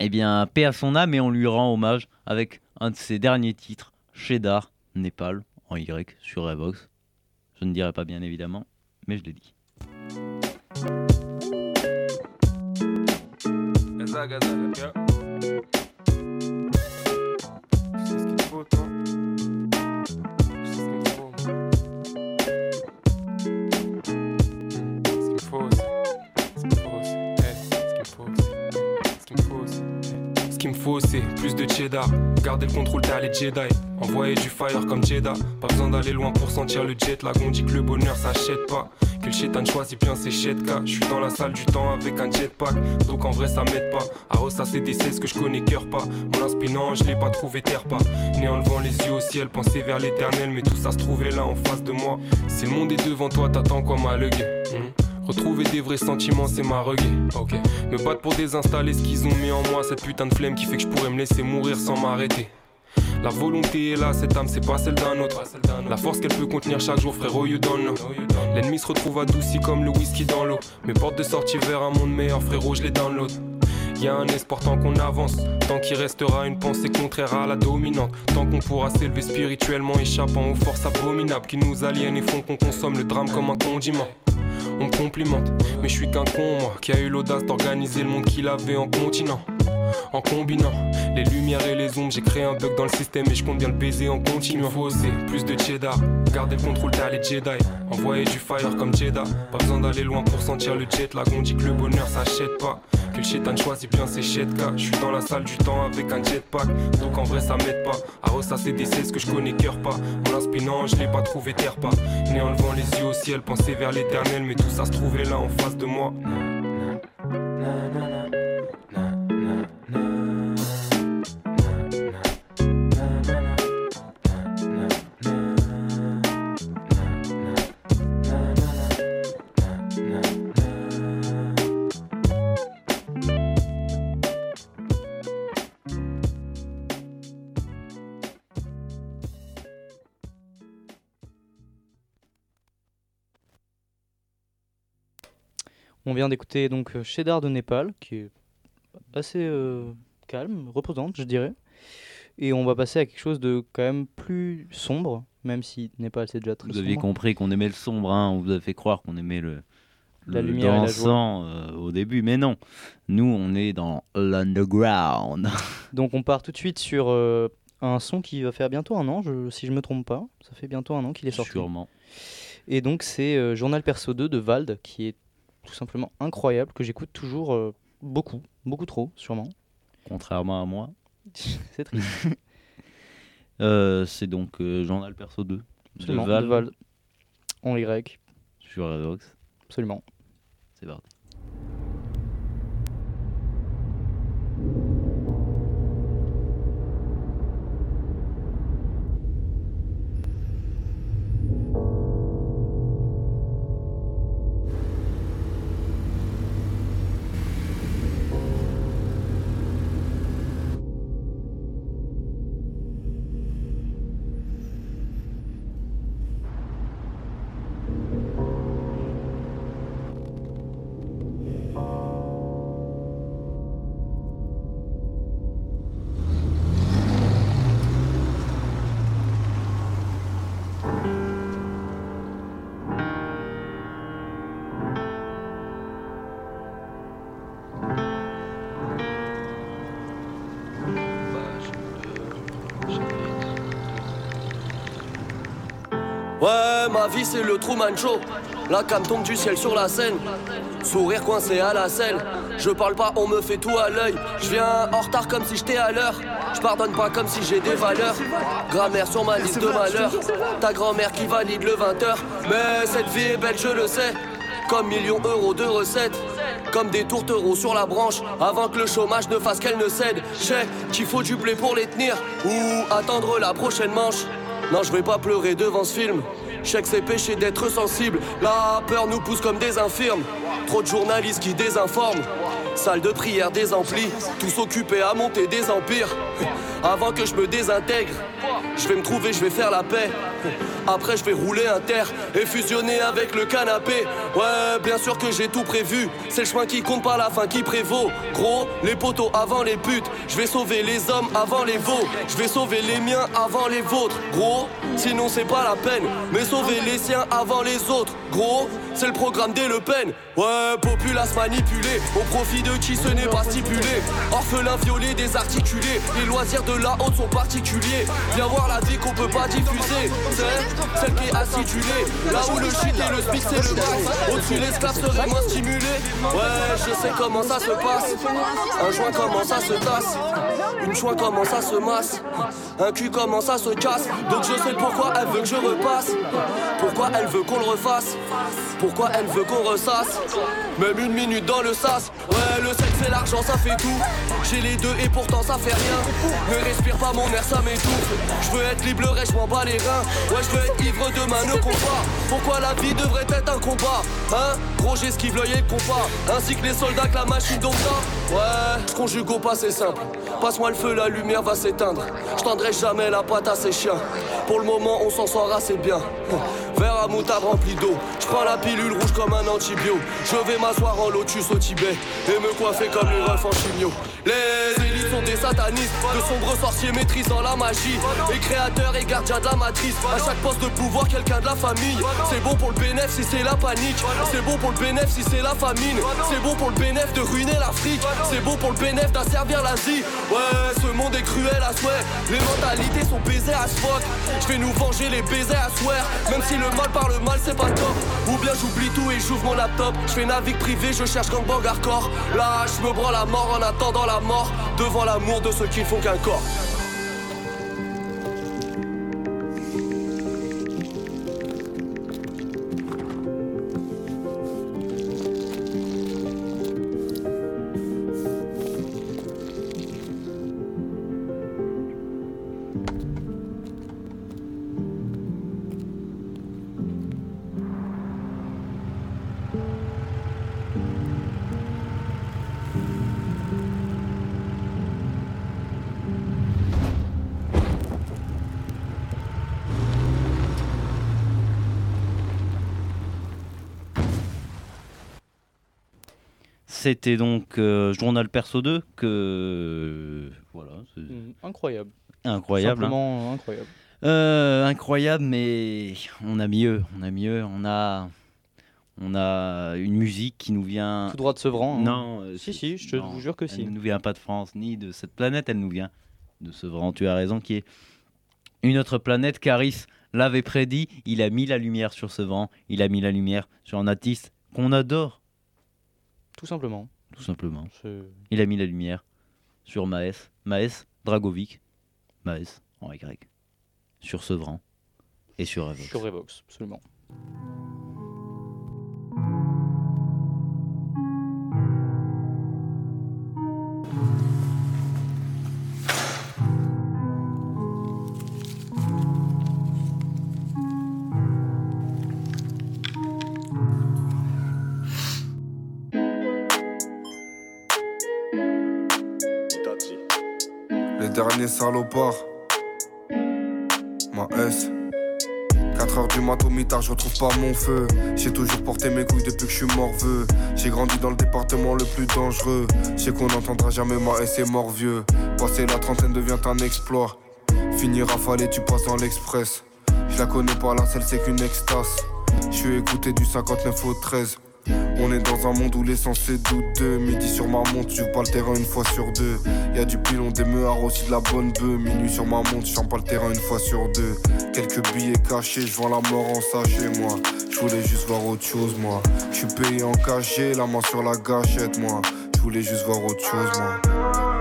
Eh bien, paix à son âme et on lui rend hommage avec un de ses derniers titres, Shedar, Népal, en Y, sur Revox. Je ne dirai pas bien évidemment, mais je l'ai dit. Ce qu'il faut, toi. Ce qu'il me. Ce qu'il me faut ce. Ce. Ce c'est plus de cheddar. Garder le contrôle, t'as les Jedi. Envoyer du fire comme Jeddah. Pas besoin d'aller loin pour sentir le jet. On dit que le bonheur s'achète pas. Que le chétan choisit bien ses. Je suis dans la salle du temps avec un jetpack. Donc en vrai, ça m'aide pas. À ressasser des cesses que je connais cœur pas. Mon inspirant, je l'ai pas trouvé terre pas. Né en levant les yeux au ciel, penser vers l'éternel. Mais tout ça se trouvait là en face de moi. Si le monde est devant toi, t'attends quoi, ma legue Hmm? Retrouver des vrais sentiments, c'est ma reggae. Ok. Me battre pour désinstaller ce qu'ils ont mis en moi. Cette putain de flemme qui fait que je pourrais me laisser mourir sans m'arrêter. La volonté est là, cette âme c'est pas celle d'un autre. La force qu'elle peut contenir chaque jour, frérot, you don't know. L'ennemi se retrouve adouci comme le whisky dans l'eau. Mes portes de sortie vers un monde meilleur, frérot, je les download. Y a un espoir tant qu'on avance, tant qu'il restera une pensée contraire à la dominante. Tant qu'on pourra s'élever spirituellement, échappant aux forces abominables qui nous aliènent et font qu'on consomme le drame comme un condiment. On me complimente, mais je suis qu'un con, moi, qui a eu l'audace d'organiser le monde qu'il avait en continent. En combinant les lumières et les ombres, j'ai créé un bug dans le système et je compte bien le baiser en continuant. Faut oser, plus de cheddar, garder le contrôle, t'as les Jedi. Envoyer du fire comme Jeddah, pas besoin d'aller loin pour sentir le jet lag. On dit que le bonheur s'achète pas, que le chétan choisit bien ses chetka. Je suis dans la salle du temps avec un jetpack, donc en vrai ça m'aide pas. À ressasser des cesses que je connais cœur pas. Mon inspirant, je l'ai pas trouvé terre pas. Né en levant les yeux au ciel, penser vers l'éternel, mais tout ça se trouvait là en face de moi. On vient d'écouter donc euh, Cheddar de Népal, qui est assez euh, calme, reposante, je dirais. Et on va passer à quelque chose de quand même plus sombre, même si Népal c'est déjà très Vous aviez compris qu'on aimait le sombre, hein, on vous a fait croire qu'on aimait le, La le lumière et la dansant euh, au début, mais non. Nous, on est dans l'underground. Donc on part tout de suite sur euh, un son qui va faire bientôt un an, je- si je me trompe pas. Ça fait bientôt un an qu'il est sorti. Sûrement. Et donc c'est euh, Journal Perso 2 de Vald, qui est tout simplement incroyable, que j'écoute toujours euh, beaucoup, beaucoup trop, sûrement. Contrairement à moi. c'est triste. Euh, c'est donc euh, Journal Perso 2 de Absolument, Val. En Y. sur Revox. Absolument. C'est parti. Ouais, ma vie c'est le Truman Show. La cam tombe du ciel sur la scène. Sourire coincé à la selle. Je parle pas, on me fait tout à l'œil. Je viens en retard comme si j'étais à l'heure. Je pardonne pas comme si j'ai des valeurs. Grammaire sur ma liste de malheur. Ta grand-mère qui valide le 20h. Mais cette vie est belle, je le sais. Comme millions d'euros de recettes. comme des tourtereaux sur la branche, avant que le chômage ne fasse qu'elle ne cède. sais qu'il faut du blé pour les tenir, ou attendre la prochaine manche. Non, je vais pas pleurer devant ce film. Je c'est péché d'être sensible. La peur nous pousse comme des infirmes. Trop de journalistes qui désinforment. Salle de prière désemplie, tous occupés à monter des empires. Avant que je me désintègre, je vais me trouver, je vais faire la paix. Après, je vais rouler un terre et fusionner avec le canapé. Ouais, bien sûr que j'ai tout prévu. C'est le chemin qui compte pas la fin qui prévaut. Gros, les poteaux avant les putes. Je vais sauver les hommes avant les veaux. Je vais sauver les miens avant les vôtres. Gros, sinon c'est pas la peine. Mais sauver les siens avant les autres. Gros, c'est le programme des Le Pen. Ouais, populace manipulée, au profit de qui ce n'est pas stipulé. Orphelin violé, désarticulé, les loisirs de la haute sont particuliers. Viens voir la vie qu'on peut pas diffuser, c'est celle qui est acidulée. Là où le shit et le speak c'est le max. Au-dessus, l'esclave serait moins stimulé. Ouais, je sais comment ça se passe. Un joint comment ça se tasse. Une joint comment ça se masse. Un cul comment ça se casse. Donc je sais pourquoi elle veut que je repasse. Pourquoi elle veut qu'on le refasse. Pourquoi elle veut qu'on ressasse. Même une minute dans le sas. Ouais le sexe et l'argent ça fait tout. J'ai les deux et pourtant ça fait rien. Ne respire pas mon air ça m'étouffe. Je veux être libre je m'en bats les reins. Ouais je veux être ivre demain ne combat Pourquoi la vie devrait être un combat Hein? Gros j'esquive l'œil et le compas. Ainsi que les soldats que la machine donc ça Ouais conjugue au passé simple. Passe-moi le feu la lumière va s'éteindre. Je jamais la patte à ces chiens Pour le moment on s'en sort assez bien Verre à moutarde rempli d'eau Je prends la pilule rouge comme un antibio. Je vais m'asseoir en lotus au Tibet et me coiffer comme les refs en chimio. Les élites sont des satanistes, de sombres sorciers maîtrisant la magie. Et créateurs et gardiens de la matrice. À chaque poste de pouvoir, quelqu'un de la famille. C'est bon pour le bénéfice si c'est la panique. C'est bon pour le bénéfice si c'est la famine. C'est bon pour le bénéfice de ruiner l'Afrique. C'est bon pour le bénéfice d'asservir l'Asie. Ouais, ce monde est cruel à souhait. Les mentalités sont baisées à ce. Je vais nous les baisers à swear. Même si le mal par le mal, c'est pas top. Ou bien j'oublie tout et j'ouvre mon laptop. Je fais navigue privé, je cherche gangbang hardcore. Là, je me branle la mort en attendant la mort. Devant l'amour de ceux qui font qu'un corps. C'était donc euh, Journal Perso 2 que voilà. Mm, incroyable. Incroyable. Hein. Simplement incroyable. Euh, incroyable, mais on a mieux. On a mieux. On a on a une musique qui nous vient. Tout droit de Sevran. Hein. Non. Euh, si si, je te vous jure que si. Elle ne nous vient pas de France ni de cette planète. Elle nous vient de Sevran. Tu as raison, qui est une autre planète. Caris l'avait prédit. Il a mis la lumière sur Sevran. Il a mis la lumière sur un artiste qu'on adore tout simplement. Tout simplement. Il a mis la lumière sur Maes, Maes Dragovic, Maes en Y, sur Sevran et sur Revox. Sur Revox, absolument. Ma S. 4 heures du matin au mitard, je retrouve pas mon feu. J'ai toujours porté mes couilles depuis que je suis morveux. J'ai grandi dans le département le plus dangereux. J'ai qu'on n'entendra jamais ma S est mort vieux. Passer la trentaine devient un exploit. Finir rafalé, tu passes dans l'express. Je la connais pas, la seule c'est qu'une extase. Je suis écouté du 59 au 13. On est dans un monde où l'essence est douteux. Midi sur ma montre, tu pas le terrain une fois sur deux. Y a du pilon, des meurs, aussi de la bonne bœuf. Minuit sur ma montre, je pas le terrain une fois sur deux. Quelques billets cachés, je vois la mort en sachet, moi. Je voulais juste voir autre chose, moi. Je suis payé en cachet, la main sur la gâchette, moi. Je voulais juste voir autre chose, moi.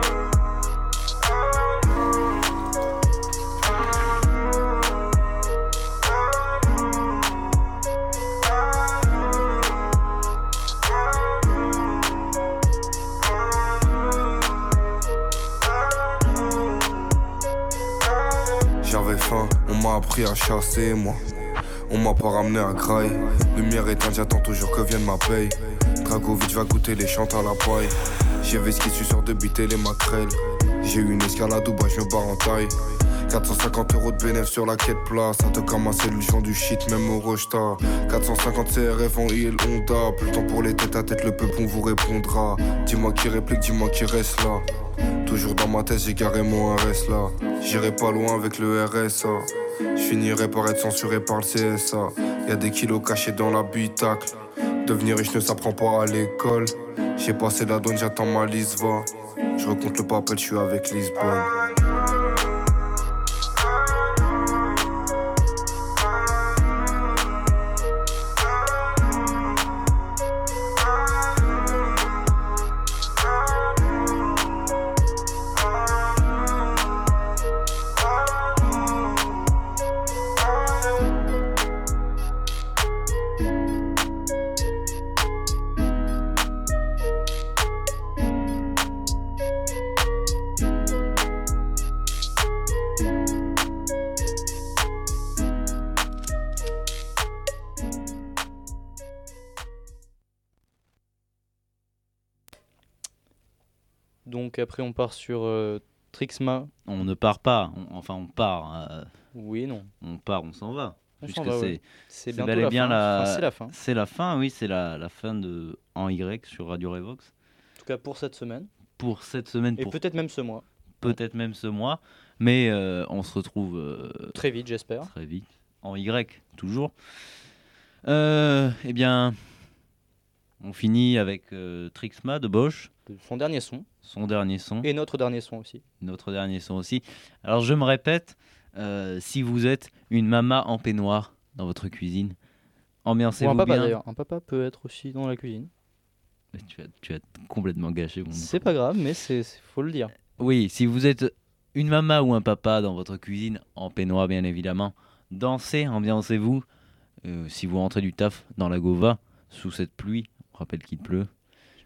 À chasser, moi. On m'a pas ramené à graille. Lumière éteinte, j'attends toujours que vienne ma paye. Dragovic va goûter les chantes à la paille. J'ai ce qui suit sur de biter les maquerelles. J'ai eu une escalade où bah je me barre en taille. 450 euros de bénéfice sur la quête place. Ça te commencer le champ du shit, même au Rochta. 450 CRF en IL Honda. Plus le temps pour les têtes à tête, le peuple on vous répondra. Dis-moi qui réplique, dis-moi qui reste là. Toujours dans ma tête, j'ai garé mon RS là. J'irai pas loin avec le RSA. Je finirai par être censuré par le CSA. Y a des kilos cachés dans l'habitacle. Devenir riche ne s'apprend pas à l'école. J'ai passé la donne, j'attends ma liste, va. Je recompte le papel, je suis avec Lisbonne. Après on part sur euh, Trixma. On ne part pas, enfin on part. Euh, oui, non. On part, on s'en va. Puisque c'est c'est bel et bien la, c'est la fin. C'est la fin, oui, c'est la, la, fin de En Y sur Radio Revox. En tout cas pour cette semaine. Pour cette semaine. Et peut-être même ce mois. Peut-être même ce mois, mais euh, on se retrouve très vite, j'espère. Très vite. En Y, toujours. eh bien, on finit avec Trixma de Bosch. Son dernier son. Son dernier son. Et notre dernier son aussi. Notre dernier son aussi. Alors je me répète, euh, si vous êtes une mama en peignoir dans votre cuisine, ambiancez-vous bien. d'ailleurs. Un papa peut être aussi dans la cuisine. tu, as, tu as complètement gâché mon C'est pas grave, mais c'est faut le dire. Oui, si vous êtes une mama ou un papa dans votre cuisine, en peignoir bien évidemment, dansez, ambiancez-vous. Euh, si vous rentrez du taf dans la Gova, sous cette pluie, on rappelle qu'il pleut,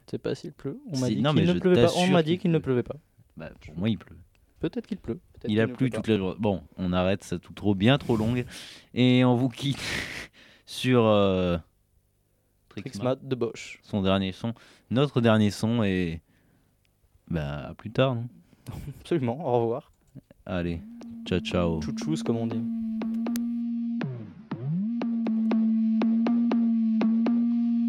je sais pas s'il pleut. On m'a dit qu'il ne pleuvait pas. On m'a dit qu'il ne pleuvait pas. Bah, pour moi, il pleut. Peut-être qu'il pleut. Il a plu toute la journée. Bon, on arrête, c'est tout trop bien trop longue. Et on vous quitte sur euh, Trixmat de Bosch. Son dernier son. Notre dernier son et bah à plus tard, non? Absolument, au revoir. Allez, ciao ciao. Chouchous comme on dit.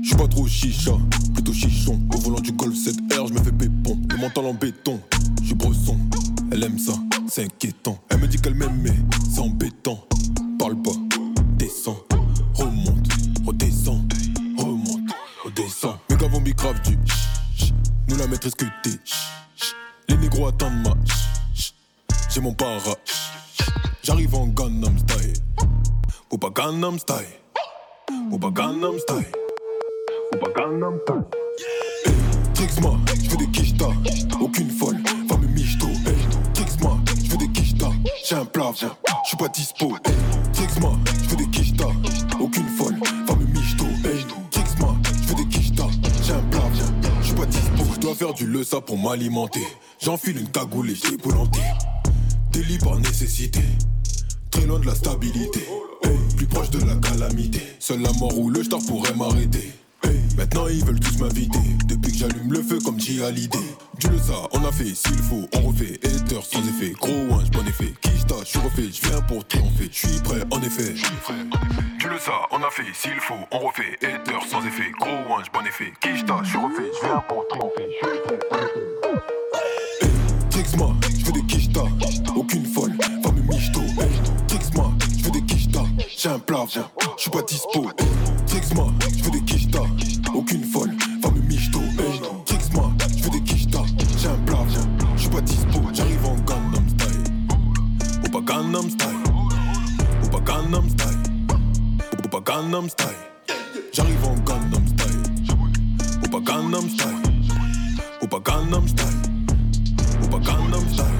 Je suis pas trop chicha, plutôt chichon. Au volant du Golf 7R, je me fais pépon. Le mental en béton, je suis bresson. Elle aime ça, c'est inquiétant. Elle me dit qu'elle m'aime, mais c'est embêtant. Parle pas, descends, remonte, redescends, remonte, redescends. Mes gars vont grave du nous la maîtrise que t'es. Les négros attendent ma j'ai mon para. J'arrive en Gangnam style, ou pas Gangnam style, ou pas Gangnam style. Trix-moi, je veux des quichetas, aucune folle, va me michto. Trix-moi, je veux des quichetas, j'ai un plat, je suis pas dispo. Trix-moi, je veux des quichetas, aucune folle, va me michto. Trix-moi, je veux des quichetas, j'ai un plat, je suis pas dispo. Je dois faire du lesa pour m'alimenter. J'enfile une cagoule et j'ai boulanté. Délit par nécessité, très loin de la stabilité. plus proche de la calamité. Seule la mort ou le star pourrait m'arrêter. Maintenant ils veulent tous m'inviter. Depuis que j'allume le feu comme j'ai à l'idée Tu le sais, on a fait s'il faut, on refait. Hater sans effet, gros ouin, bon effet. Kista, je suis refait, je viens pour triompher. Je suis prêt en effet. Tu le sais, on a fait s'il faut, on refait. Hater sans effet, gros ouin, bon effet. Kista, je suis refait, je viens pour triompher. Je suis prêt en effet. Je veux des kishta, aucune folle, va me michto Trix-moi, je veux des kishta, j'ai un plat, je suis pas dispo. Trix-moi, je veux des kishta aucune folle, va me michto. Trix-moi, je veux des quichetas, j'ai un plat, je suis pas dispo, j'arrive en Gangnam Style. Ou pas Gangnam Style, ou pas Gangnam Style, ou pas Gangnam Style. J'arrive en Gangnam Style, ou pas Gangnam Style, ou pas Gangnam Style, ou pas Gangnam Style.